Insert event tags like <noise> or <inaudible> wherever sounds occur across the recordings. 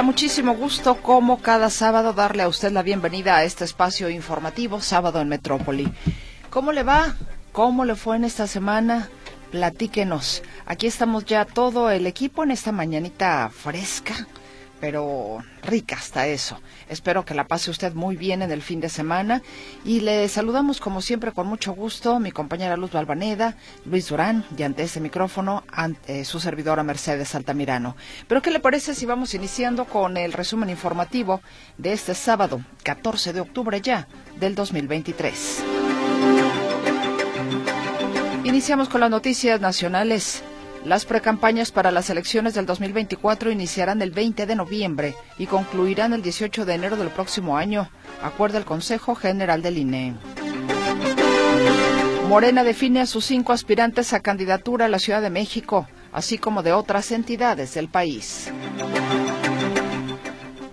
Muchísimo gusto, como cada sábado, darle a usted la bienvenida a este espacio informativo, Sábado en Metrópoli. ¿Cómo le va? ¿Cómo le fue en esta semana? Platíquenos. Aquí estamos ya todo el equipo en esta mañanita fresca, pero rica hasta eso. Espero que la pase usted muy bien en el fin de semana y le saludamos como siempre con mucho gusto mi compañera Luz Balvaneda, Luis Durán y ante este micrófono ante su servidora Mercedes Altamirano. Pero ¿qué le parece si vamos iniciando con el resumen informativo de este sábado 14 de octubre ya del 2023? Iniciamos con las noticias nacionales. Las precampañas para las elecciones del 2024 iniciarán el 20 de noviembre y concluirán el 18 de enero del próximo año, acuerda el Consejo General del INE. Morena define a sus cinco aspirantes a candidatura a la Ciudad de México, así como de otras entidades del país.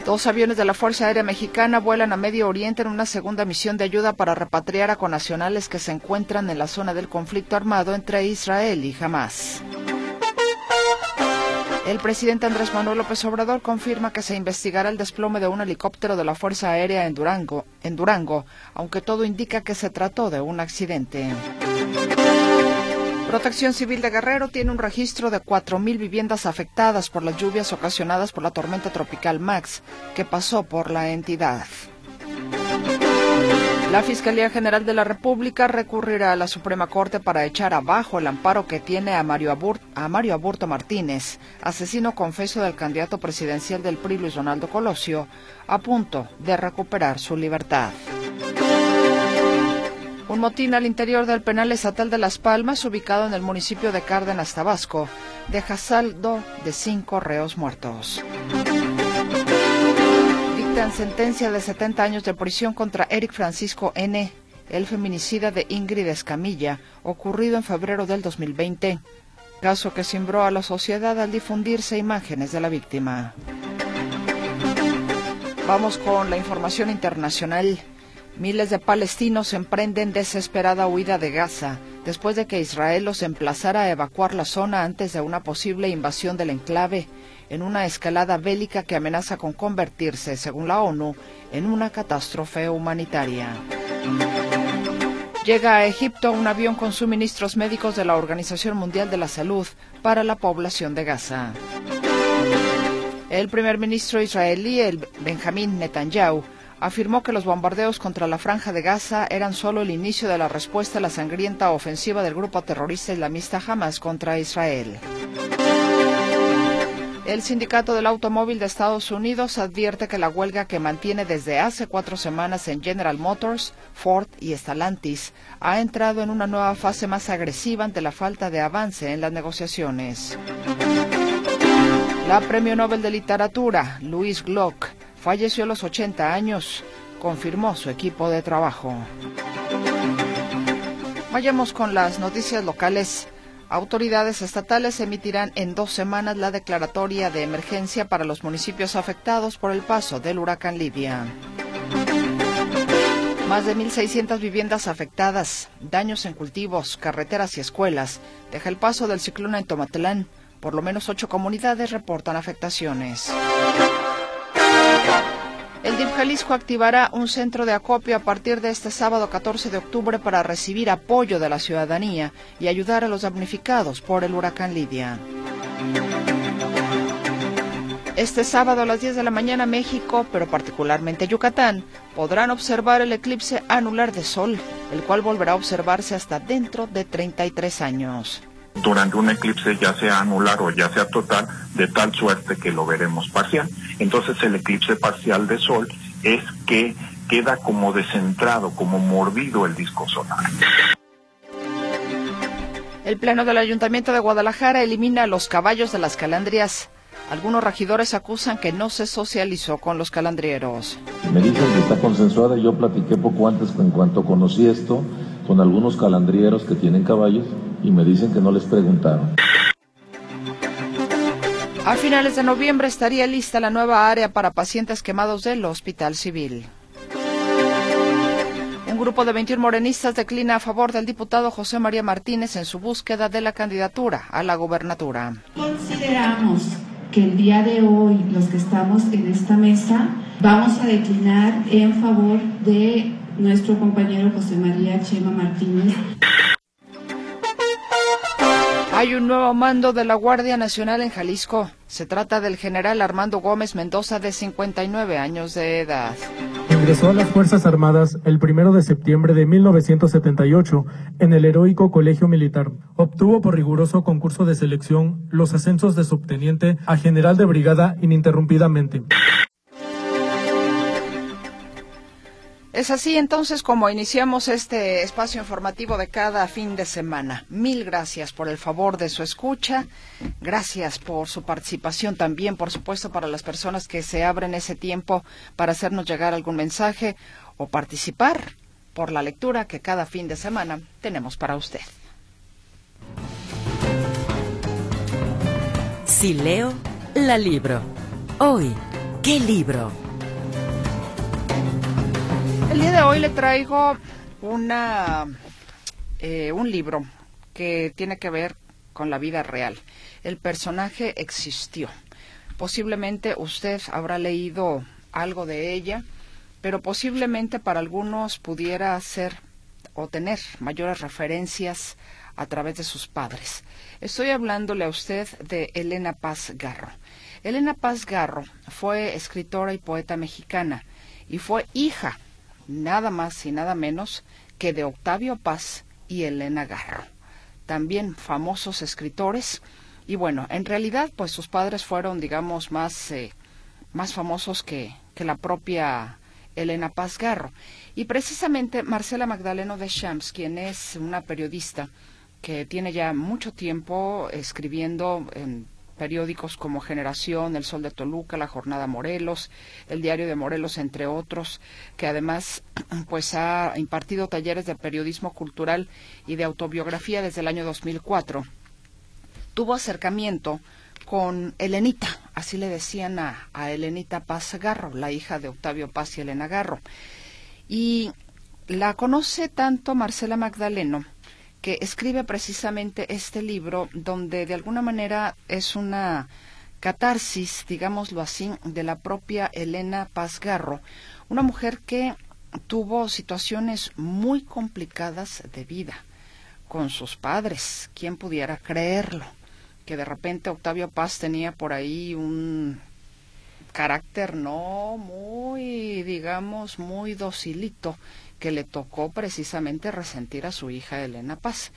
Dos aviones de la Fuerza Aérea Mexicana vuelan a Medio Oriente en una segunda misión de ayuda para repatriar a conacionales que se encuentran en la zona del conflicto armado entre Israel y Hamas. El presidente Andrés Manuel López Obrador confirma que se investigará el desplome de un helicóptero de la Fuerza Aérea en Durango, aunque todo indica que se trató de un accidente. Protección Civil de Guerrero tiene un registro de 4.000 viviendas afectadas por las lluvias ocasionadas por la tormenta tropical Max, que pasó por la entidad. La Fiscalía General de la República recurrirá a la Suprema Corte para echar abajo el amparo que tiene a Mario, Aburto, a Mario Aburto Martínez, asesino confeso del candidato presidencial del PRI Luis Donaldo Colosio, a punto de recuperar su libertad. Un motín al interior del penal estatal de Las Palmas, ubicado en el municipio de Cárdenas, Tabasco, deja saldo de cinco reos muertos dictan sentencia de 70 años de prisión contra Eric Francisco N., el feminicida de Ingrid Escamilla, ocurrido en febrero del 2020, caso que cimbró a la sociedad al difundirse imágenes de la víctima. Vamos con la información internacional. Miles de palestinos emprenden desesperada huida de Gaza después de que Israel los emplazara a evacuar la zona antes de una posible invasión del enclave en una escalada bélica que amenaza con convertirse, según la ONU, en una catástrofe humanitaria. Llega a Egipto un avión con suministros médicos de la Organización Mundial de la Salud para la población de Gaza. El primer ministro israelí, el Benjamín Netanyahu, afirmó que los bombardeos contra la franja de Gaza eran solo el inicio de la respuesta a la sangrienta ofensiva del grupo terrorista islamista Hamas contra Israel. El sindicato del automóvil de Estados Unidos advierte que la huelga que mantiene desde hace cuatro semanas en General Motors, Ford y Stellantis ha entrado en una nueva fase más agresiva ante la falta de avance en las negociaciones. La Premio Nobel de Literatura, Louise Glock, falleció a los 80 años, confirmó su equipo de trabajo. Vayamos con las noticias locales. Autoridades estatales emitirán en dos semanas la declaratoria de emergencia para los municipios afectados por el paso del huracán Libia. Más de 1.600 viviendas afectadas, daños en cultivos, carreteras y escuelas. Deja el paso del ciclón en Tomatlán. Por lo menos ocho comunidades reportan afectaciones. El DIF Jalisco activará un centro de acopio a partir de este sábado 14 de octubre para recibir apoyo de la ciudadanía y ayudar a los damnificados por el huracán Lidia. Este sábado a las 10 de la mañana México, pero particularmente Yucatán, podrán observar el eclipse anular de sol, el cual volverá a observarse hasta dentro de 33 años durante un eclipse ya sea anular o ya sea total, de tal suerte que lo veremos parcial. Entonces el eclipse parcial de Sol es que queda como descentrado, como mordido el disco solar. El Pleno del Ayuntamiento de Guadalajara elimina los caballos de las calandrias Algunos regidores acusan que no se socializó con los calandrieros. Me dicen que está consensuada y yo platiqué poco antes, en cuanto conocí esto, con algunos calandrieros que tienen caballos y me dicen que no les preguntaron. A finales de noviembre estaría lista la nueva área para pacientes quemados del Hospital Civil. Un grupo de 21 morenistas declina a favor del diputado José María Martínez en su búsqueda de la candidatura a la gobernatura. Consideramos que el día de hoy, los que estamos en esta mesa, vamos a declinar en favor de nuestro compañero José María Chema Martínez. Hay un nuevo mando de la Guardia Nacional en Jalisco. Se trata del general Armando Gómez Mendoza, de 59 años de edad. Ingresó a las Fuerzas Armadas el 1 de septiembre de 1978 en el heroico Colegio Militar. Obtuvo por riguroso concurso de selección los ascensos de subteniente a general de brigada ininterrumpidamente. Es así entonces como iniciamos este espacio informativo de cada fin de semana. Mil gracias por el favor de su escucha. Gracias por su participación también, por supuesto, para las personas que se abren ese tiempo para hacernos llegar algún mensaje o participar por la lectura que cada fin de semana tenemos para usted. Si leo, la libro. Hoy, ¿qué libro? El día de hoy le traigo una, eh, un libro que tiene que ver con la vida real. El personaje existió. Posiblemente usted habrá leído algo de ella, pero posiblemente para algunos pudiera ser o tener mayores referencias a través de sus padres. Estoy hablándole a usted de Elena Paz Garro. Elena Paz Garro fue escritora y poeta mexicana y fue hija nada más y nada menos que de Octavio Paz y Elena Garro, también famosos escritores. Y bueno, en realidad, pues sus padres fueron, digamos, más, eh, más famosos que, que la propia Elena Paz Garro. Y precisamente Marcela Magdaleno de Champs, quien es una periodista que tiene ya mucho tiempo escribiendo en periódicos como Generación, El Sol de Toluca, La Jornada Morelos, El Diario de Morelos, entre otros, que además <clears throat> pues ha impartido talleres de periodismo cultural y de autobiografía desde el año 2004. Tuvo acercamiento con Elenita, así le decían a, a Elenita Paz Garro, la hija de Octavio Paz y Elena Garro. Y la conoce tanto Marcela Magdaleno, que escribe precisamente este libro donde de alguna manera es una catarsis, digámoslo así, de la propia Elena Pazgarro, una mujer que tuvo situaciones muy complicadas de vida con sus padres. ¿Quién pudiera creerlo? Que de repente Octavio Paz tenía por ahí un carácter no muy, digamos, muy docilito que le tocó precisamente resentir a su hija Elena Paz.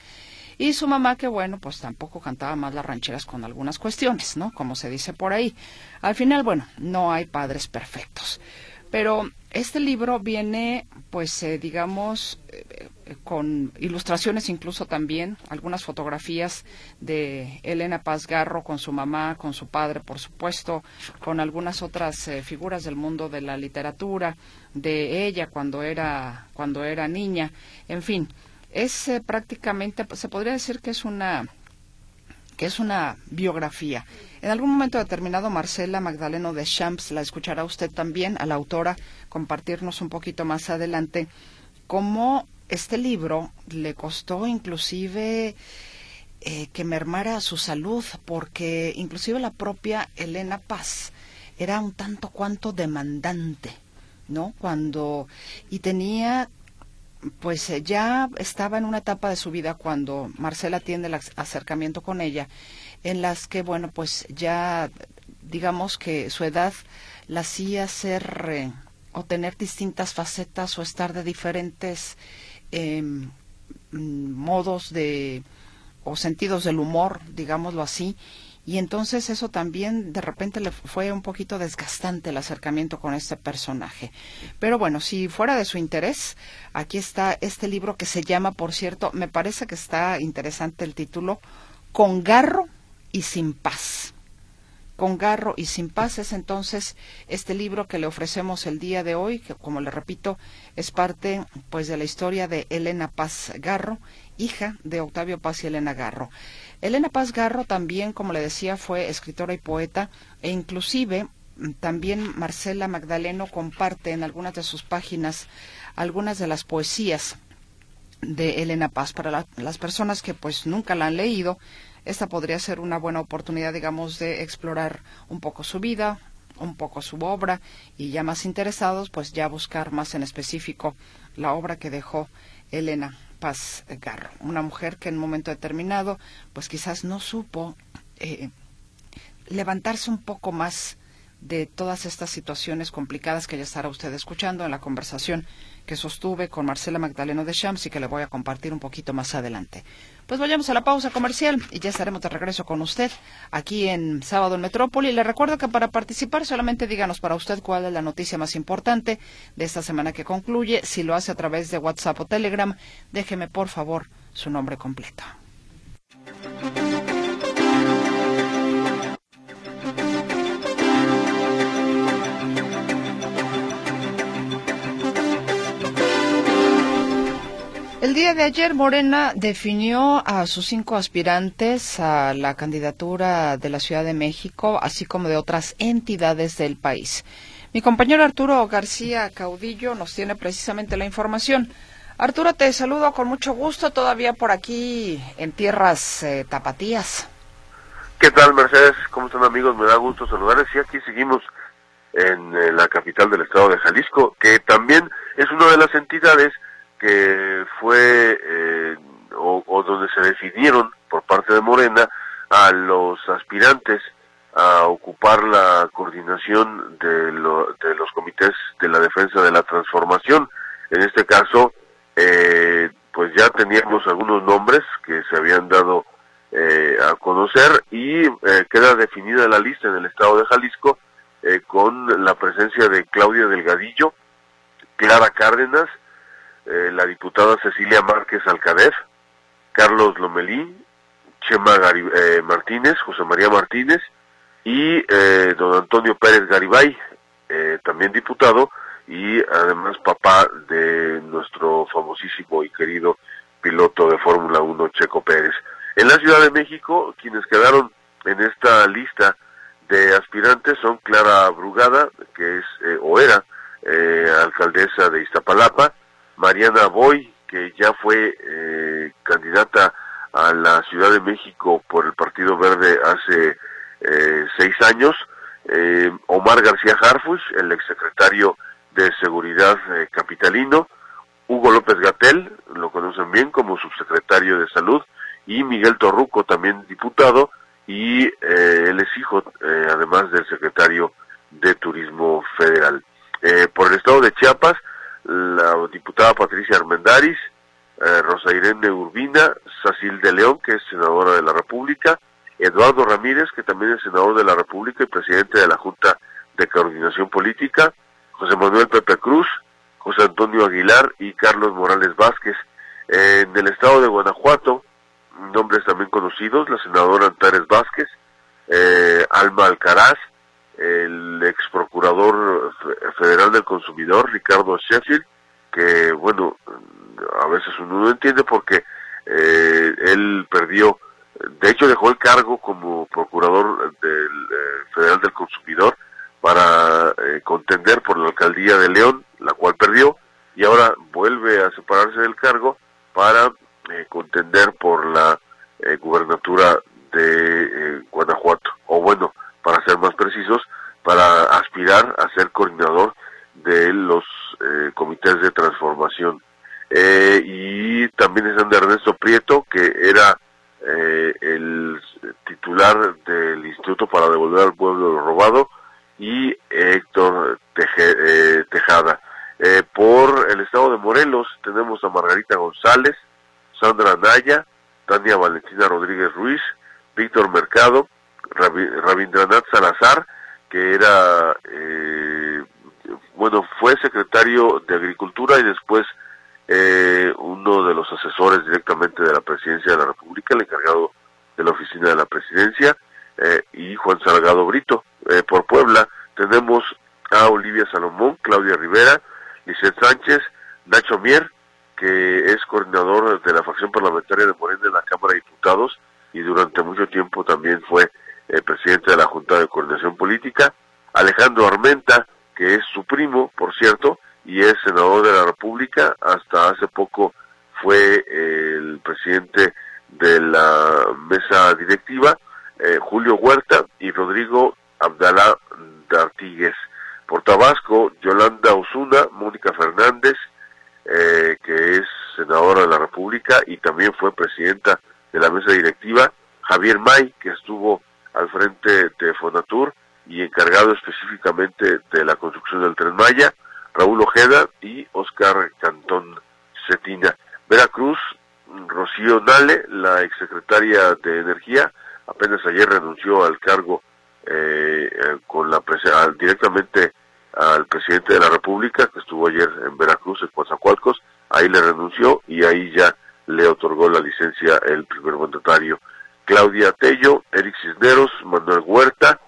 Y su mamá, que bueno, pues tampoco cantaba más las rancheras con algunas cuestiones, ¿no? Como se dice por ahí. Al final, bueno, no hay padres perfectos. Pero este libro viene, pues, eh, digamos, eh, con ilustraciones incluso también, algunas fotografías de Elena Paz Garro con su mamá, con su padre, por supuesto, con algunas otras eh, figuras del mundo de la literatura, de ella cuando era, cuando era niña, en fin, es prácticamente, se podría decir que es una que es una biografía. En algún momento determinado, Marcela Magdaleno de Champs, la escuchará usted también, a la autora, compartirnos un poquito más adelante cómo este libro le costó inclusive eh, que mermara su salud, porque inclusive la propia Elena Paz era un tanto cuanto demandante, ¿no? Cuando y tenía pues eh, ya estaba en una etapa de su vida cuando Marcela tiene el acercamiento con ella, en las que, bueno, pues ya digamos que su edad la hacía ser eh, o tener distintas facetas o estar de diferentes mm, modos de o sentidos del humor, digámoslo así, y entonces eso también de repente le fue un poquito desgastante el acercamiento con este personaje. Pero bueno, si fuera de su interés, aquí está este libro que se llama, por cierto, me parece que está interesante el título, Con garro y sin paz. Con Garro y Sin Paz es entonces este libro que le ofrecemos el día de hoy, que como le repito, es parte pues de la historia de Elena Paz Garro, hija de Octavio Paz y Elena Garro. Elena Paz Garro también, como le decía, fue escritora y poeta e inclusive también Marcela Magdaleno comparte en algunas de sus páginas algunas de las poesías de Elena Paz. Para las personas que pues nunca la han leído, esta podría ser una buena oportunidad, digamos, de explorar un poco su vida, un poco su obra y ya más interesados, pues ya buscar más en específico la obra que dejó Elena Paz Garro, una mujer que en un momento determinado, pues quizás no supo eh, levantarse un poco más de todas estas situaciones complicadas que ya estará usted escuchando en la conversación que sostuve con Marcela Magdaleno de Shams y que le voy a compartir un poquito más adelante. Pues vayamos a la pausa comercial y ya estaremos de regreso con usted aquí en Sábado en Metrópoli. Le recuerdo que para participar solamente díganos para usted cuál es la noticia más importante de esta semana que concluye. Si lo hace a través de WhatsApp o Telegram, déjeme por favor su nombre completo. El día de ayer Morena definió a sus cinco aspirantes a la candidatura de la Ciudad de México, así como de otras entidades del país. Mi compañero Arturo García Caudillo nos tiene precisamente la información. Arturo, te saludo con mucho gusto, todavía por aquí en tierras eh, tapatías. ¿Qué tal, Mercedes? ¿Cómo están, amigos? Me da gusto saludarles. Y aquí seguimos en eh, la capital del estado de Jalisco, que también es una de las entidades que fue eh, o, donde se decidieron por parte de Morena a los aspirantes a ocupar la coordinación de, de los comités de la defensa de la transformación. En este caso, eh, pues ya teníamos algunos nombres que se habían dado eh, a conocer y queda definida la lista en el estado de Jalisco con la presencia de Claudia Delgadillo, Clara Cárdenas, eh, la diputada Cecilia Márquez Alcadez, Carlos Lomelí, Chema eh, Martínez, José María Martínez y eh, don Antonio Pérez Garibay, también diputado y además papá de nuestro famosísimo y querido piloto de Fórmula 1 Checo Pérez. En la Ciudad de México, quienes quedaron en esta lista de aspirantes son Clara Brugada, que es o era alcaldesa de Iztapalapa, Mariana Boy, que ya fue eh, candidata a la Ciudad de México por el Partido Verde hace eh, seis años, eh, Omar García Harfuch, el exsecretario de Seguridad capitalino, Hugo López Gatel, lo conocen bien como subsecretario de Salud, y Miguel Torruco, también diputado, y él es hijo, además del secretario de Turismo Federal. por el estado de Chiapas, la diputada Patricia Armendaris, eh, Rosa Irene Urbina, Sacil de León, que es senadora de la República, Eduardo Ramírez, que también es senador de la República y presidente de la Junta de Coordinación Política, José Manuel Pepe Cruz, José Antonio Aguilar y Carlos Morales Vázquez. en el estado de Guanajuato, nombres también conocidos, la senadora Antares Vázquez, eh, Alma Alcaraz, el ex procurador federal del consumidor, Ricardo Sheffield, que bueno, a veces uno no entiende porque eh, él perdió, de hecho dejó el cargo como procurador del eh, federal del consumidor para eh, contender por la alcaldía de León, la cual perdió, y ahora vuelve a separarse del cargo para contender por la gubernatura de playa de la República y también fue presidenta de la mesa directiva, Javier May, que estuvo al frente de Fonatur y encargado específicamente de la construcción del Tren Maya, Raúl Ojeda y Oscar Cantón Cetina. Veracruz, Rocío Nale, la exsecretaria de Energía, apenas ayer renunció al cargo eh, eh con la directamente al presidente de la República, que estuvo ayer en Veracruz, en Coatzacoalcos, ahí le renunció y ahí ya le otorgó la licencia el primer mandatario. Claudia Tello, Eric Cisneros, Manuel Huerta,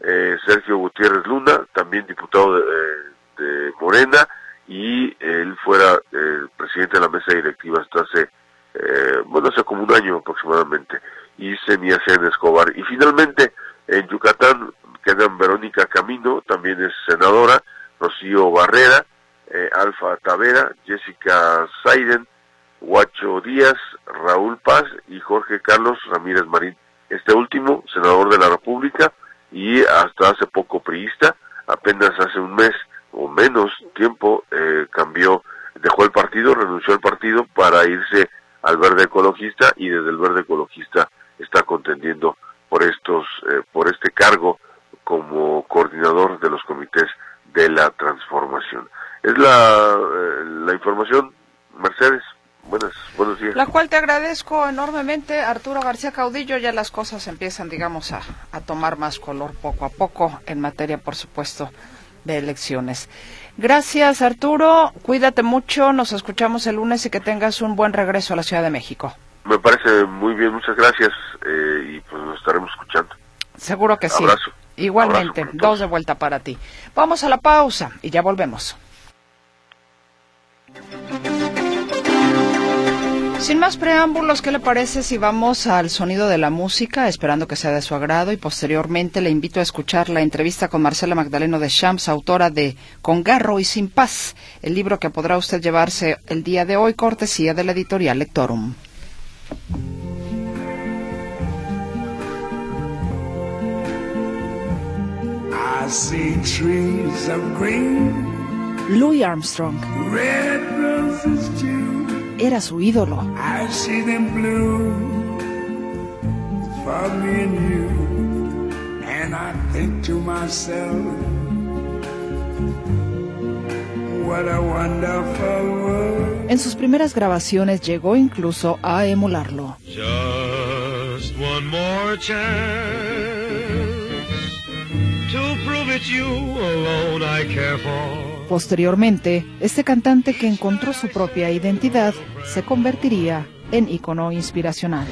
eh, Sergio Gutiérrez Luna, también diputado de, de Morena, y él fuera el presidente de la mesa directiva hasta hace, eh, bueno, hace como un año aproximadamente, y Senia Escobar. Y finalmente, en Yucatán quedan Verónica Camino, también es senadora, Rocío Barrera, eh, Alfa Tavera, Jessica Saiden, Huacho Díaz, Raúl Paz y Jorge Carlos Ramírez Marín. Este último, senador de la República y hasta hace poco priista, apenas hace un mes o menos tiempo eh, cambió, dejó el partido, renunció al partido para irse al verde ecologista y desde el verde ecologista está contendiendo por estos, eh, por este cargo como coordinador de los comités de la transformación. Es la, eh, la información, Mercedes. Buenas, buenos días. La cual te agradezco enormemente, Arturo García Caudillo. Ya las cosas empiezan, digamos, a, a tomar más color poco a poco en materia, por supuesto, de elecciones. Gracias, Arturo. Cuídate mucho. Nos escuchamos el lunes y que tengas un buen regreso a la Ciudad de México. Me parece muy bien, muchas gracias. Eh, y pues nos estaremos escuchando. Seguro que sí. Abrazo. Igualmente, dos de vuelta para ti. Vamos a la pausa y ya volvemos. Sin más preámbulos, ¿qué le parece si vamos al sonido de la música, esperando que sea de su agrado? Y posteriormente le invito a escuchar la entrevista con Marcela Magdaleno de Champs, autora de Con Garro y Sin Paz, el libro que podrá usted llevarse el día de hoy, cortesía de la editorial Lectorum. Louis Armstrong era su ídolo. En sus primeras grabaciones llegó incluso a emularlo. Just one more Posteriormente, este cantante que encontró su propia identidad se convertiría en icono inspiracional.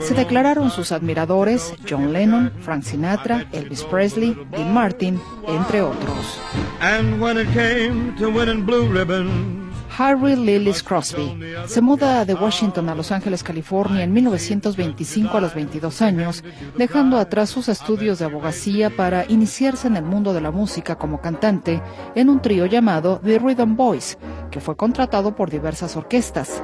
Se declararon sus admiradores John Lennon, Frank Sinatra, Elvis Presley, Dean Martin, entre otros. Harry Lillis Crosby. Se muda de Washington a Los Ángeles, California en 1925 a los 22 años, dejando atrás sus estudios de abogacía para iniciarse en el mundo de la música como cantante en un trío llamado The Rhythm Boys, que fue contratado por diversas orquestas.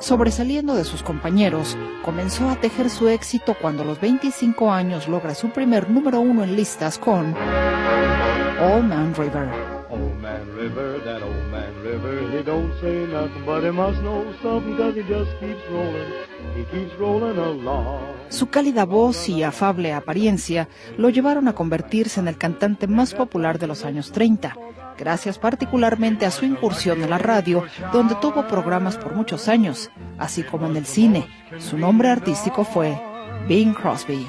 Sobresaliendo de sus compañeros, comenzó a tejer su éxito cuando a los 25 años logra su primer número uno en listas con All Man River. Su cálida voz y afable apariencia lo llevaron a convertirse en el cantante más popular de los años 30, gracias particularmente a su incursión en la radio, donde tuvo programas por muchos años, así como en el cine. Su nombre artístico fue Bing Crosby.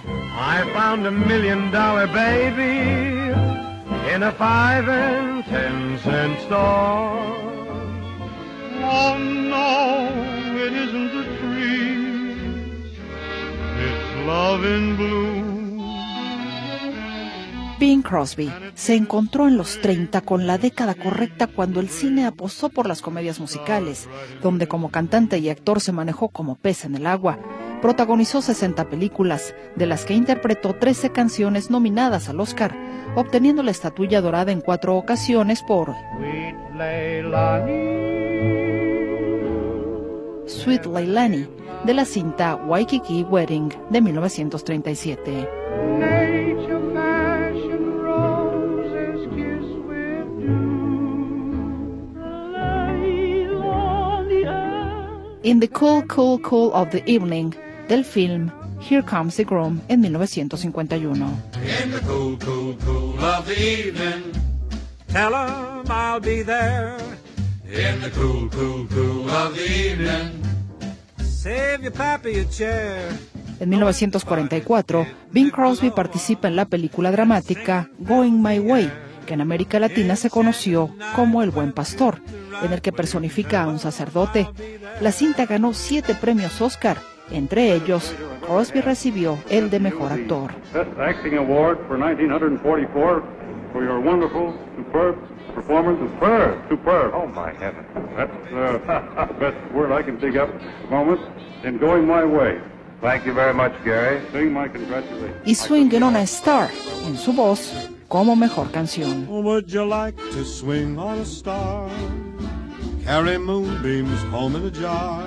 In a five and ten cent. Oh no, it isn't the trees, it's love in Crosby se encontró en los 30 con la década correcta cuando el cine apostó por las comedias musicales, donde como cantante y actor se manejó como pez en el agua. Protagonizó 60 películas, de las que interpretó 13 canciones nominadas al Oscar, obteniendo la estatuilla dorada en cuatro ocasiones por Sweet Leilani, de la cinta Waikiki Wedding de 1937. In the Cool Cool Cool of the Evening del film Here Comes the Groom en 1951. In the cool, cool, cool of the evening, tell 'em I'll be there. In the cool, cool, cool of the evening, save your pappy a chair. En 1944, Bing Crosby participa en la película dramática Going My Way, que en América Latina se conoció como El Buen Pastor, en el que personifica a un sacerdote. La cinta ganó siete premios Oscar, entre ellos, Crosby recibió el de Mejor Actor. Best Acting Award for 1944 for your wonderful, superb performance. Superb, superb. Oh my heaven. That's the <laughs> best word I can dig up at the moment. In going my way. Thank you very much, Gary. Sing my congratulations. Y Swingin' on a Star, en su voz, como mejor canción. Would you like to swing on a star? Carry moonbeams home in a jar.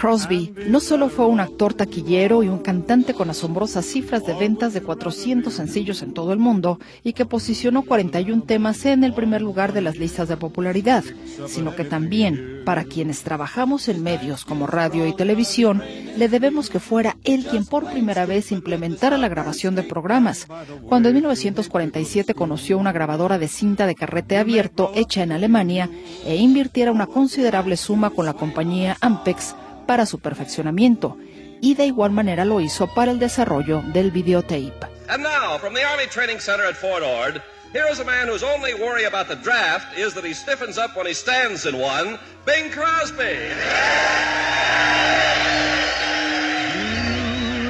Crosby no solo fue un actor taquillero y un cantante con asombrosas cifras de ventas de 400 sencillos en todo el mundo y que posicionó 41 temas en el primer lugar de las listas de popularidad, sino que también, para quienes trabajamos en medios como radio y televisión, le debemos que fuera él quien por primera vez implementara la grabación de programas. Cuando en 1947 conoció una grabadora de cinta de carrete abierto hecha en Alemania e invirtiera una considerable suma con la compañía Ampex para su perfeccionamiento y de igual manera lo hizo para el desarrollo del videotape. And now, from the Army Training Center at Fort Ord, here is a man whose only worry about the draft is that he stiffens up when he stands in one, Bing Crosby.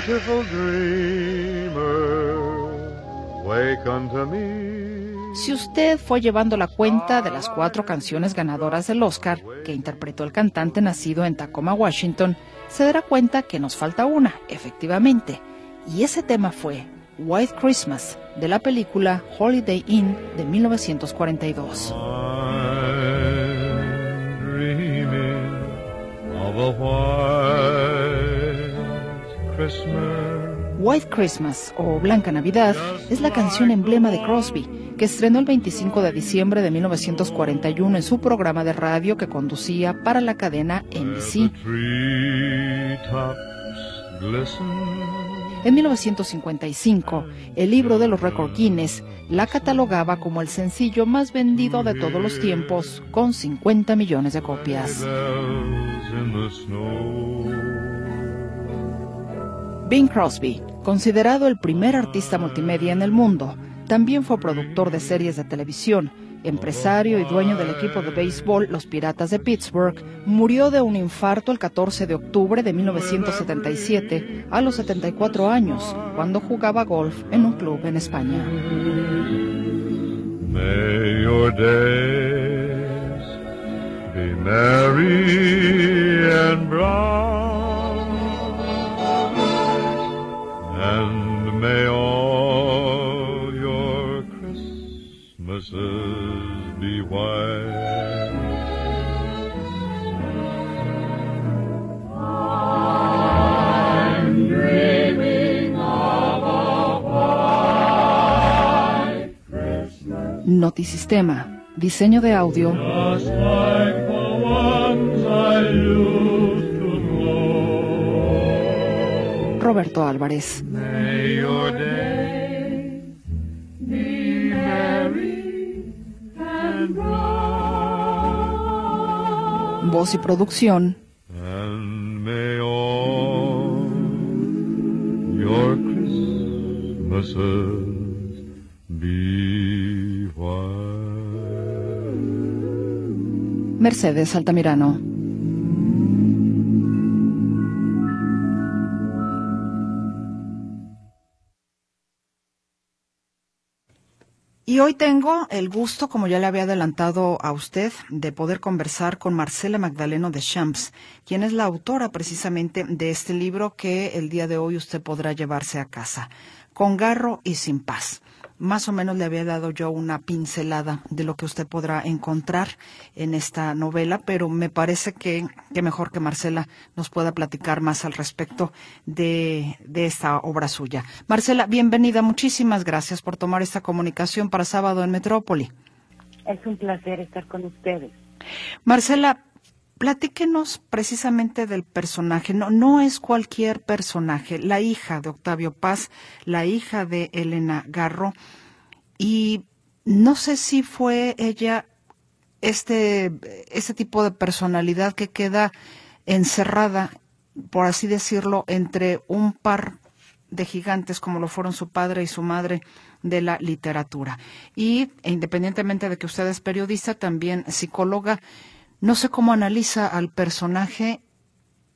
Beautiful dreamer, wake unto me. Si usted fue llevando la cuenta de las cuatro canciones ganadoras del Oscar que interpretó el cantante nacido en Tacoma, Washington, se dará cuenta que nos falta una, efectivamente. Y ese tema fue White Christmas, de la película Holiday Inn de 1942. I'm dreaming of a white Christmas. White Christmas o Blanca Navidad es la canción emblema de Crosby, que estrenó el 25 de diciembre de 1941 en su programa de radio que conducía para la cadena NBC. En 1955, el libro de los récord Guinness la catalogaba como el sencillo más vendido de todos los tiempos, con 50 millones de copias. Bing Crosby, considerado el primer artista multimedia en el mundo, también fue productor de series de televisión, empresario y dueño del equipo de béisbol Los Piratas de Pittsburgh, murió de un infarto el 14 de octubre de 1977 a los 74 años, cuando jugaba golf en un club en España. May your days be merry and may Christmases be. Notisistema, diseño de audio, Just like Voz y producción. And may all your Christmases be white. Mercedes Altamirano. Y hoy tengo el gusto, como ya le había adelantado a usted, de poder conversar con Marcela Magdaleno de Champs, quien es la autora precisamente de este libro que el día de hoy usted podrá llevarse a casa, Con garro y sin paz más o menos le había dado yo una pincelada de lo que usted podrá encontrar en esta novela, pero me parece que, que mejor que Marcela nos pueda platicar más al respecto de, de esta obra suya. Marcela, bienvenida. Muchísimas gracias por tomar esta comunicación para sábado en Metrópoli. Es un placer estar con ustedes. Marcela, Platíquenos precisamente del personaje. No, no es cualquier personaje. La hija de Octavio Paz, la hija de Elena Garro. Y no sé si fue ella este, tipo de personalidad que queda encerrada, por así decirlo, entre un par de gigantes como lo fueron su padre y su madre de la literatura. Y independientemente de que usted es periodista, también psicóloga, no sé cómo analiza al personaje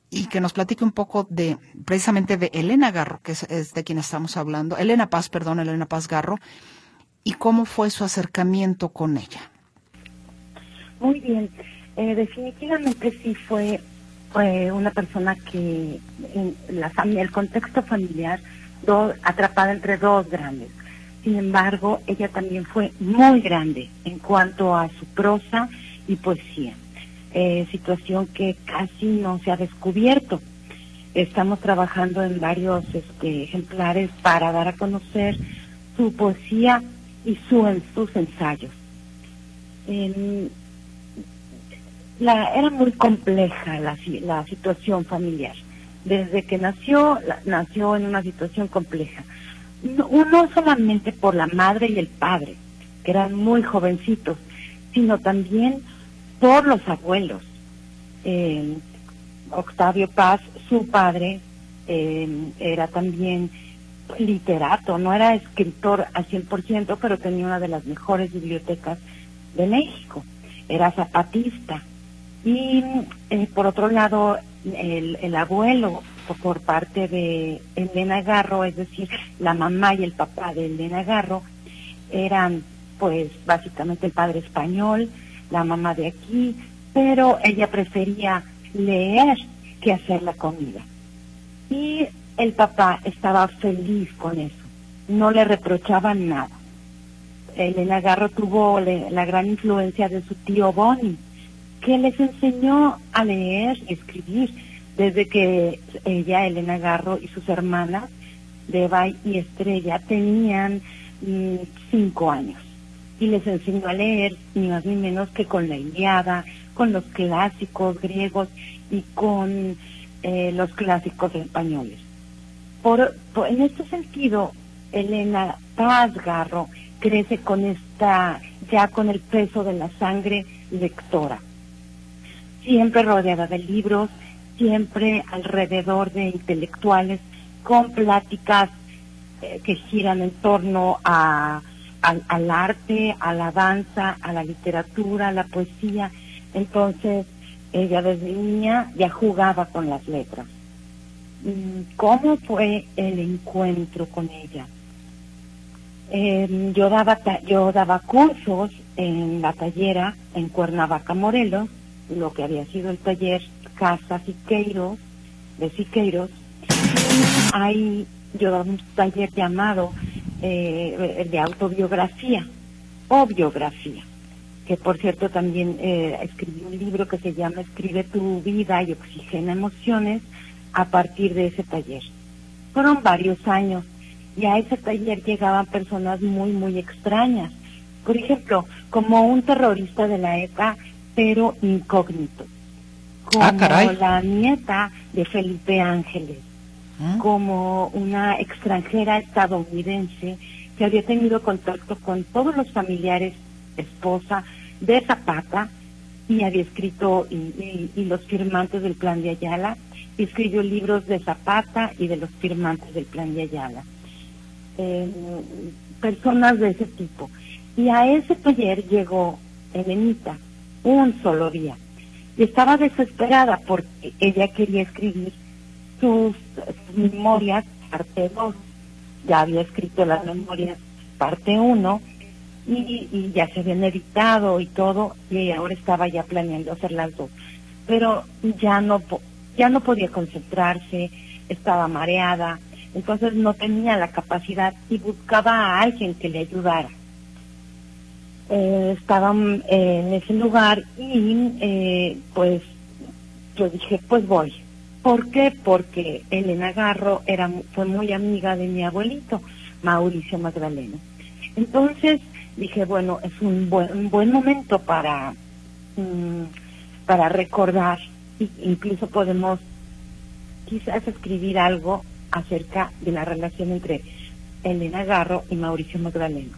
y que nos platique un poco de precisamente de Elena Garro, que es, de quien estamos hablando, Elena Paz, perdón, Elena Paz Garro, y cómo fue su acercamiento con ella. Muy bien, eh, definitivamente sí fue una persona que en la familia, el contexto familiar, atrapada entre dos grandes. Sin embargo, ella también fue muy grande en cuanto a su prosa y poesía. Eh, situación que casi no se ha descubierto. Estamos trabajando en varios este, ejemplares para dar a conocer su poesía y su, sus ensayos. la, era muy compleja la, la situación familiar. Desde que nació, nació en una situación compleja. No, no solamente por la madre y el padre, que eran muy jovencitos, sino también por los abuelos. Eh, Octavio Paz, su padre, eh, era también literato, no era escritor al 100%, pero tenía una de las mejores bibliotecas de México. Era zapatista. Y eh, por otro lado, el, el abuelo, por parte de Elena Garro, es decir, la mamá y el papá de Elena Garro, eran pues básicamente el padre español, la mamá de aquí, pero ella prefería leer que hacer la comida. Y el papá estaba feliz con eso, no le reprochaba nada. Elena Garro tuvo la gran influencia de su tío Bonnie, que les enseñó a leer y escribir desde que ella, Elena Garro y sus hermanas, Debay y Estrella, tenían mm, cinco años y les enseñó a leer ni más ni menos que con la Iliada, con los clásicos griegos y con eh, los clásicos españoles. Por, en este sentido, Elena Paz Garro crece con esta, ya con el peso de la sangre lectora. Siempre rodeada de libros, siempre alrededor de intelectuales, con pláticas eh, que giran en torno a al, arte, a la danza, a la literatura, a la poesía. Entonces, ella desde niña ya jugaba con las letras. Mm, ¿Cómo fue el encuentro con ella? Em, yo, daba yo daba cursos en la tallera en Cuernavaca, Morelos, lo que había sido el taller Casa Siqueiros, de Siqueiros. Ahí yo daba un taller llamado eh, de autobiografía o biografía, que por cierto también eh, escribí un libro que se llama Escribe tu vida y oxigena emociones a partir de ese taller. Fueron varios años y a ese taller llegaban personas muy, muy extrañas. Por ejemplo, como un terrorista de la ETA, pero incógnito. Ah, como la nieta de Felipe Ángeles ¿Mm? como una extranjera estadounidense que había tenido contacto con todos los familiares, esposa de Zapata, y había escrito, y, los firmantes del plan de Ayala, y escribió libros de Zapata y de los firmantes del plan de Ayala. Eh, personas de ese tipo. Y a ese taller llegó Elenita, un solo día. Y estaba desesperada porque ella quería escribir sus, memorias, parte 2. Ya había escrito las memorias, parte 1, y, y, ya se habían editado y todo, y ahora estaba ya planeando hacer las dos. Pero ya no, ya no podía concentrarse, estaba mareada, entonces no tenía la capacidad y buscaba a alguien que le ayudara. Eh, estaba eh, en ese lugar y eh, pues yo dije, pues voy. ¿Por qué? Porque Elena Garro era, fue muy amiga de mi abuelito, Mauricio Magdalena. Entonces dije, bueno, es un buen, momento para, mm, para recordar, incluso podemos quizás escribir algo acerca de la relación entre Elena Garro y Mauricio Magdaleno.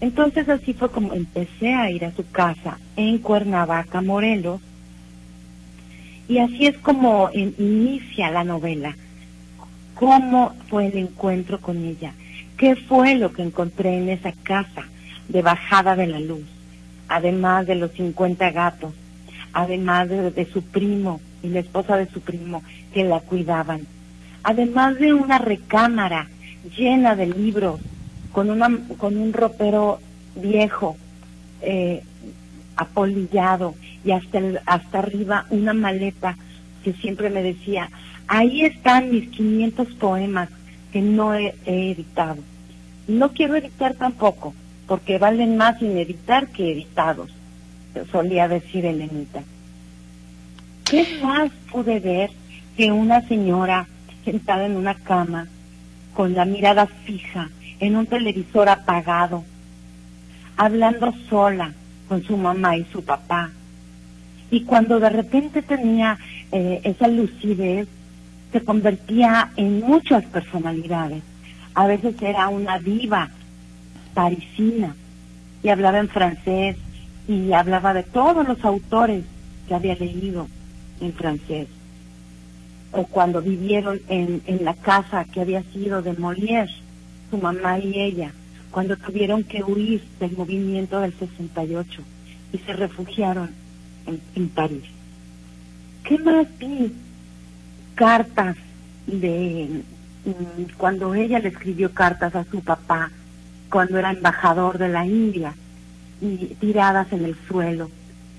Entonces así fue como empecé a ir a su casa en Cuernavaca, Morelos, y así es como inicia la novela. ¿Cómo fue el encuentro con ella? ¿Qué fue lo que encontré en esa casa de bajada de la luz? Además de los 50 gatos, además de su primo y la esposa de su primo que la cuidaban además de una recámara llena de libros, con, una, con un ropero viejo, eh, apolillado, y hasta, hasta arriba una maleta que siempre me decía, ahí están mis 500 poemas que no he, editado. No quiero editar tampoco, porque valen más sin editar que editados, solía decir Elenita. ¿Qué más pude ver que una señora sentada en una cama, con la mirada fija en un televisor apagado, hablando sola con su mamá y su papá. Y cuando de repente tenía eh, esa lucidez, se convertía en muchas personalidades. A veces era una diva parisina y hablaba en francés y hablaba de todos los autores que había leído en francés o cuando vivieron en, en la casa que había sido de Molière, su mamá y ella, cuando tuvieron que huir del movimiento del 68 y se refugiaron en, París. ¿Qué más vi? Cartas de mm, cuando ella le escribió cartas a su papá cuando era embajador de la India y tiradas en el suelo,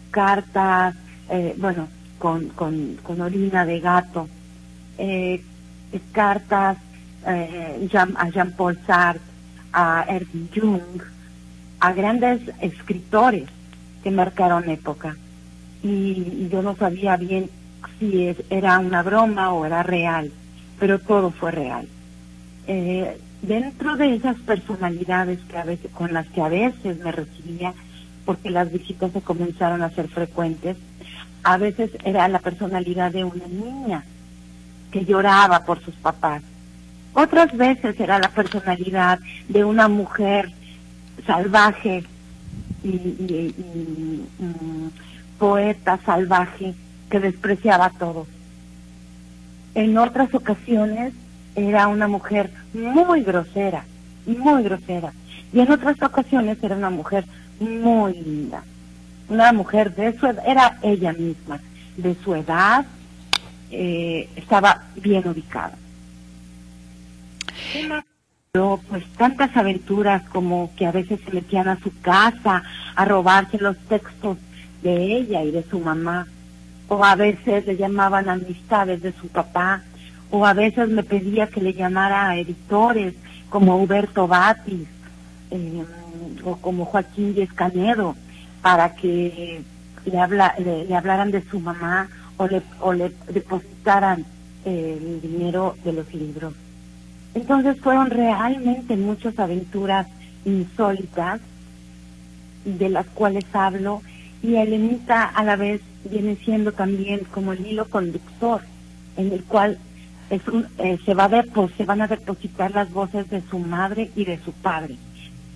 cartas, eh, bueno, con, con, con orina de gato, eh, cartas eh, a Jean-Paul Sartre, a Erwin Jung, a grandes escritores que marcaron época. Y, yo no sabía bien si era una broma o era real, pero todo fue real. Eh, dentro de esas personalidades que a veces, con las que a veces me recibía, porque las visitas se comenzaron a ser frecuentes, a veces era la personalidad de una niña que lloraba por sus papás. Otras veces era la personalidad de una mujer salvaje y, mm, poeta salvaje que despreciaba a todos. En otras ocasiones era una mujer muy grosera, muy grosera. Y en otras ocasiones era una mujer muy linda. Una mujer de su edad, era ella misma, de su edad, eh, estaba bien ubicada. Pues tantas aventuras como que a veces se metían a su casa a robarse los textos de ella y de su mamá, o a veces le llamaban amistades de su papá, o a veces me pedía que le llamara a editores como Huberto Batis eh, o como Joaquín Díez Canedo para que le, habla, le hablaran de su mamá o le, o le depositaran el dinero de los libros. Entonces fueron realmente muchas aventuras insólitas de las cuales hablo y Elenita a la vez viene siendo también como el hilo conductor en el cual es un, eh, se va a pues, se van a depositar las voces de su madre y de su padre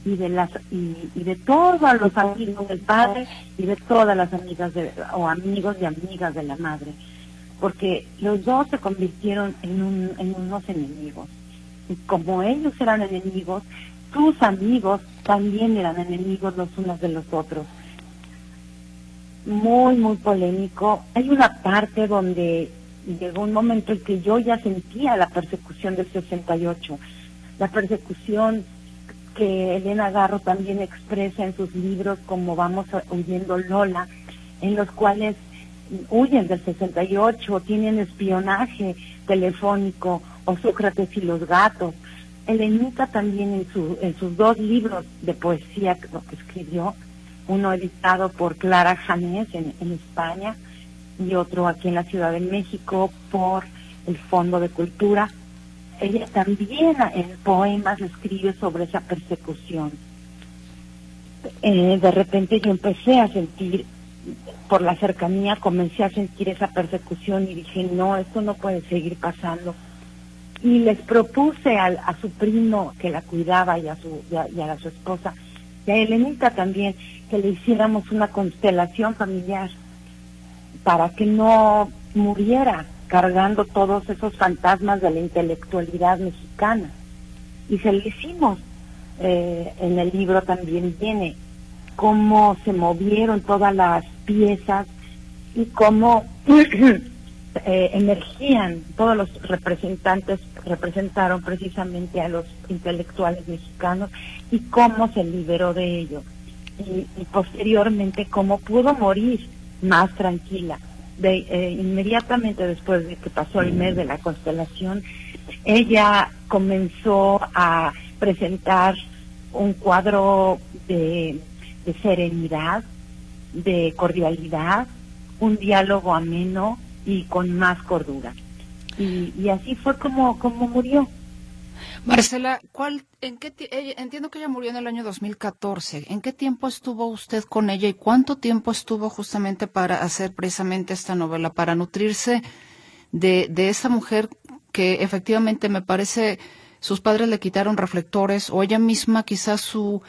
y de las y, de todos los amigos del padre y de todas las amigas de, o amigos y amigas de la madre porque los dos se convirtieron en, en unos enemigos y como ellos eran enemigos sus amigos también eran enemigos los unos de los otros muy, muy polémico. Hay una parte donde llegó un momento en que yo ya sentía la persecución del 68, la persecución que Elena Garro también expresa en sus libros como Vamos huyendo Lola, en los cuales huyen del 68, tienen espionaje telefónico, o Sócrates y los gatos. Elenita también en, su, en sus dos libros de poesía que, que escribió, uno editado por Clara Janés en, en España y otro aquí en la Ciudad de México por el Fondo de Cultura. Ella también en poemas escribe sobre esa persecución. Eh, de repente yo empecé a sentir, por la cercanía, comencé a sentir esa persecución y dije, no, esto no puede seguir pasando. Y les propuse al, a su primo que la cuidaba y a su, y a, y a su esposa, y a Elenita también, que le hiciéramos una constelación familiar para que no muriera cargando todos esos fantasmas de la intelectualidad mexicana. Y se lo hicimos. Eh, en el libro también viene cómo se movieron todas las piezas y cómo <clears throat> eh, emergían todos los representantes, representaron precisamente a los intelectuales mexicanos y cómo se liberó de ello. Y, posteriormente cómo pudo morir más tranquila. De, eh, inmediatamente después de que pasó el mes de la constelación, ella comenzó a presentar un cuadro de serenidad, de cordialidad, un diálogo ameno y con más cordura. Y, así fue como, como murió. Marcela, ¿cuál, en qué entiendo que ella murió en el año 2014. ¿En qué tiempo estuvo usted con ella y cuánto tiempo estuvo justamente para hacer precisamente esta novela, para nutrirse de, de esta mujer que efectivamente me parece sus padres le quitaron reflectores o ella misma quizás su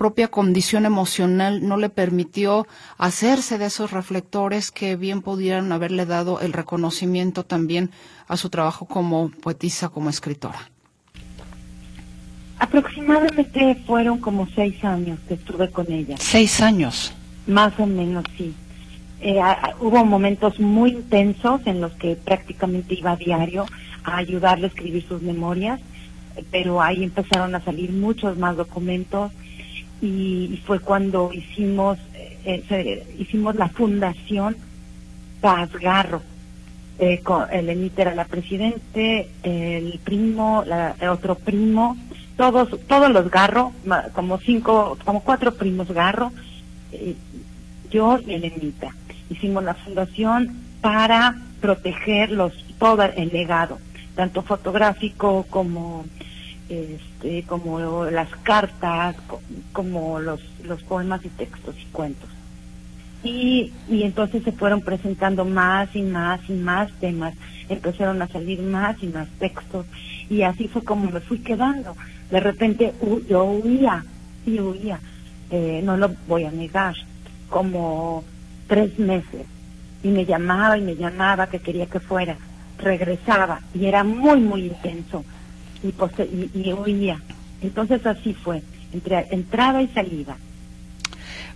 propia condición emocional no le permitió hacerse de esos reflectores que bien pudieran haberle dado el reconocimiento también a su trabajo como poetisa, como escritora. Aproximadamente fueron como seis años que estuve con ella. Seis años. Más o menos, sí. Eh, hubo momentos muy intensos en los que prácticamente iba a diario a ayudarle a escribir sus memorias, pero ahí empezaron a salir muchos más documentos y, fue cuando hicimos eh, se, hicimos la fundación Pazgarro. Eh, con, el Enita era la presidente, el primo, la, el otro primo, todos, todos los Garro, como cinco, como cuatro primos Garro, eh, yo y Elenita. Hicimos la fundación para proteger los, todo el legado, tanto fotográfico como este, como las cartas, como los, los poemas y textos y cuentos. Y, y entonces se fueron presentando más y más y más temas, empezaron a salir más y más textos, y así fue como me fui quedando. De repente yo huía, y huía, eh, no lo voy a negar, como tres meses, y me llamaba y me llamaba que quería que fuera, regresaba, y era muy, muy intenso, y, y, y huía. Entonces así fue, entre entrada y salida.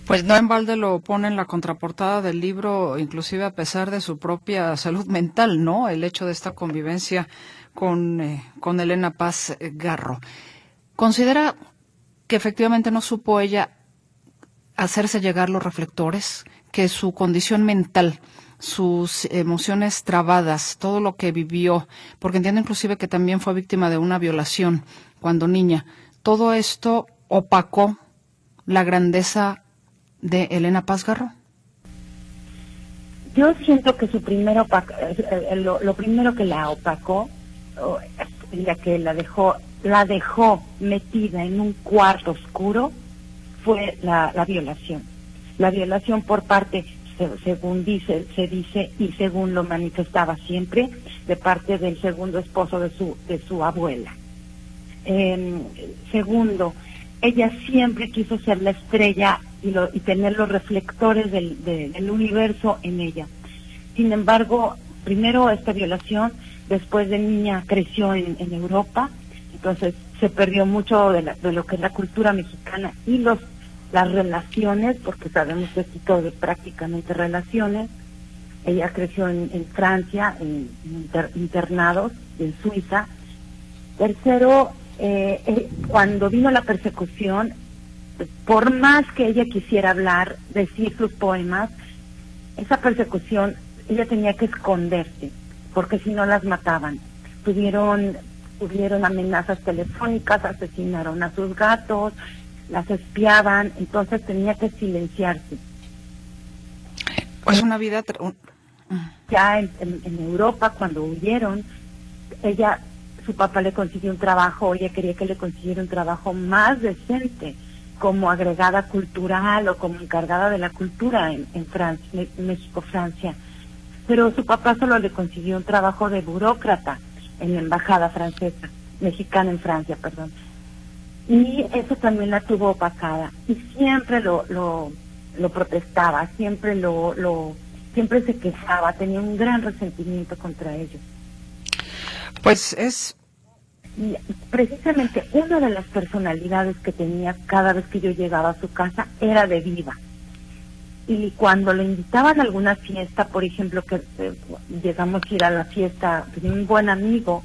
Pues no en balde lo pone en la contraportada del libro, inclusive a pesar de su propia salud mental, ¿no? El hecho de esta convivencia con, eh, con Elena Paz Garro. ¿Considera que efectivamente no supo ella hacerse llegar los reflectores, que su condición mental, sus emociones trabadas, todo lo que vivió, porque entiendo inclusive que también fue víctima de una violación cuando niña, todo esto opacó la grandeza de Elena Pazgarro? Yo siento que su primero lo, lo primero que la opacó, ya que la dejó la dejó metida en un cuarto oscuro fue la, la violación. La violación por parte, según dice, se dice y según lo manifestaba siempre, de parte del segundo esposo de su, de su abuela. Eh, segundo, ella siempre quiso ser la estrella y, lo, y tener los reflectores del, de, del universo en ella. Sin embargo, primero esta violación, después de niña creció en, en Europa, entonces se perdió mucho de, la, de, lo que es la cultura mexicana y los las relaciones, porque sabemos que aquí todo es prácticamente relaciones. Ella creció en, Francia, en, internados, en Suiza. Tercero, eh, eh, cuando vino la persecución, por más que ella quisiera hablar, decir sus poemas, esa persecución ella tenía que esconderse, porque si no las mataban. Tuvieron, tuvieron amenazas telefónicas, asesinaron a sus gatos, las espiaban, entonces tenía que silenciarse. Pues una vida... Ya en, en Europa, cuando huyeron, ella, su papá le consiguió un trabajo, ella quería que le consiguiera un trabajo más decente como agregada cultural o como encargada de la cultura en, Francia, México, Francia. Pero su papá solo le consiguió un trabajo de burócrata en la embajada francesa, mexicana en Francia, perdón. Y eso también la tuvo opacada. Y siempre lo, lo, lo protestaba, siempre lo, lo, siempre se quejaba, tenía un gran resentimiento contra ellos. Pues es y precisamente una de las personalidades que tenía cada vez que yo llegaba a su casa era de viva. Y cuando le invitaban a alguna fiesta, por ejemplo, que eh, llegamos a ir a la fiesta de un buen amigo,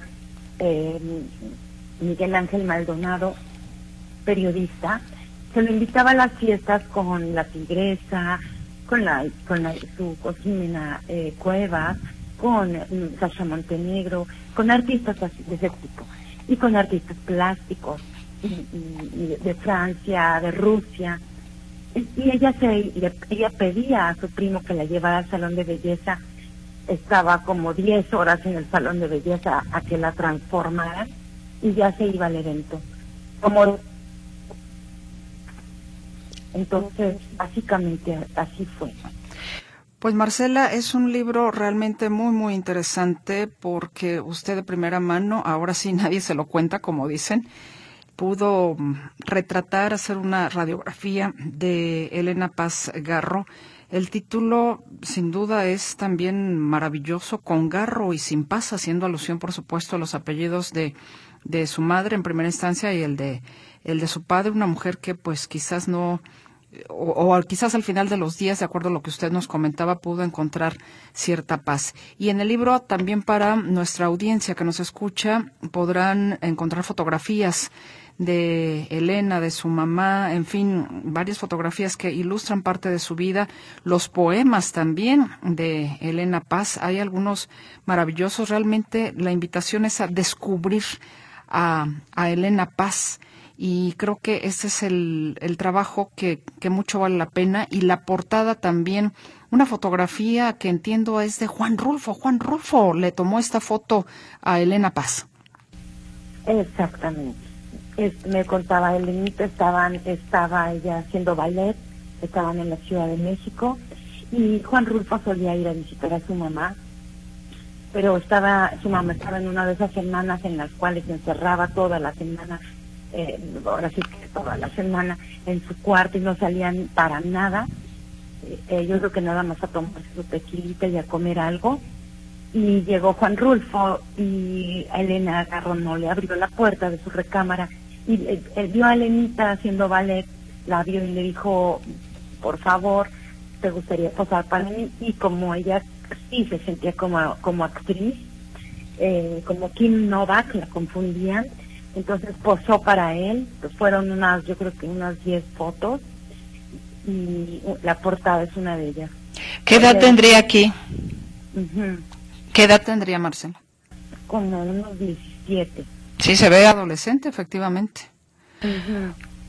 eh, Miguel Ángel Maldonado, periodista, se lo invitaba a las fiestas con la tigresa, con la con la, su cocina eh, Cuevas, con mm, Sasha Montenegro, con artistas así, de ese tipo y con artistas plásticos de Francia, de Rusia. Y ella, se, ella pedía a su primo que la llevara al salón de belleza. Estaba como 10 horas en el salón de belleza a que la transformara y ya se iba al evento. Como entonces, básicamente así fue. Pues Marcela, es un libro realmente muy, muy interesante porque usted de primera mano, ahora sí <laughs> nadie se lo cuenta, como dicen, pudo mm, retratar, hacer una radiografía de Elena Paz Garro. El título, sin duda, es también maravilloso, con Garro y sin paz, haciendo alusión, por supuesto, a los apellidos de, de su madre en primera instancia y el de, el de su padre, una mujer que pues quizás no o, quizás al final de los días, de acuerdo a lo que usted nos comentaba, pudo encontrar cierta paz. Y en el libro también para nuestra audiencia que nos escucha podrán encontrar fotografías de Elena, de su mamá, en fin, varias fotografías que ilustran parte de su vida, los poemas también de Elena Paz, hay algunos maravillosos, realmente la invitación es a descubrir a, a Elena Paz y creo que ese es el, el trabajo que, que, mucho vale la pena y la portada también, una fotografía que entiendo es de Juan Rulfo. Juan Rulfo le tomó esta foto a Elena Paz. Exactamente. me contaba Elenita, estaban, estaba ella haciendo ballet, estaban en la Ciudad de México y Juan Rulfo solía ir a visitar a su mamá pero estaba su mamá estaba en una de esas semanas en las cuales encerraba toda la semana eh, ahora sí que toda la semana en su cuarto y no salían para nada. Eh, yo creo que nada más a tomarse su tequilita y a comer algo. Y llegó Juan Rulfo y Elena Garro no le abrió la puerta de su recámara y él, vio a Elenita haciendo ballet, la vio y le dijo, por favor, ¿te gustaría posar para mí? Y como ella sí se sentía como, como actriz, eh, como Kim Novak, la confundían, entonces posó para él, fueron unas, yo creo que unas 10 fotos y la portada es una de ellas. ¿Qué edad eh, tendría aquí? ¿Qué edad tendría Marcela? Como unos 17. Sí, se ve adolescente, efectivamente.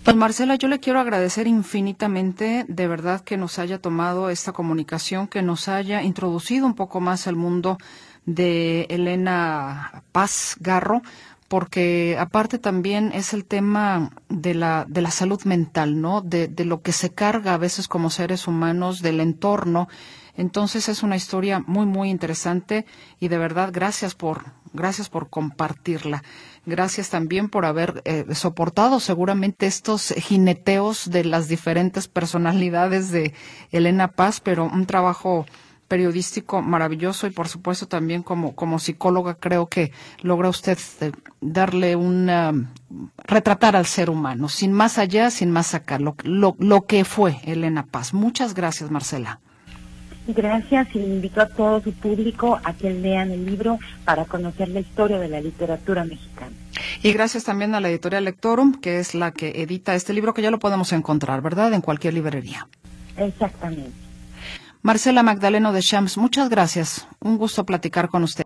Pues Marcela, yo le quiero agradecer infinitamente de verdad que nos haya tomado esta comunicación, que nos haya introducido un poco más al mundo de Elena Paz Garro, porque aparte también es el tema de la, de la salud mental, ¿no? De, de lo que se carga a veces como seres humanos, del entorno. Entonces es una historia muy, muy interesante y de verdad gracias por, gracias por compartirla. Gracias también por haber eh, soportado seguramente estos jineteos de las diferentes personalidades de Elena Paz, pero un trabajo periodístico maravilloso y por supuesto también como, como psicóloga creo que logra usted eh, darle una, retratar al ser humano, sin más allá, sin más acá, lo, lo, lo que fue Elena Paz. Muchas gracias, Marcela. Gracias y invito a todo su público a que lean el libro para conocer la historia de la literatura mexicana. Y gracias también a la editorial Lectorum, que es la que edita este libro, que ya lo podemos encontrar, ¿verdad? En cualquier librería. Exactamente. Marcela Magdaleno de Shams, muchas gracias. Un gusto platicar con usted.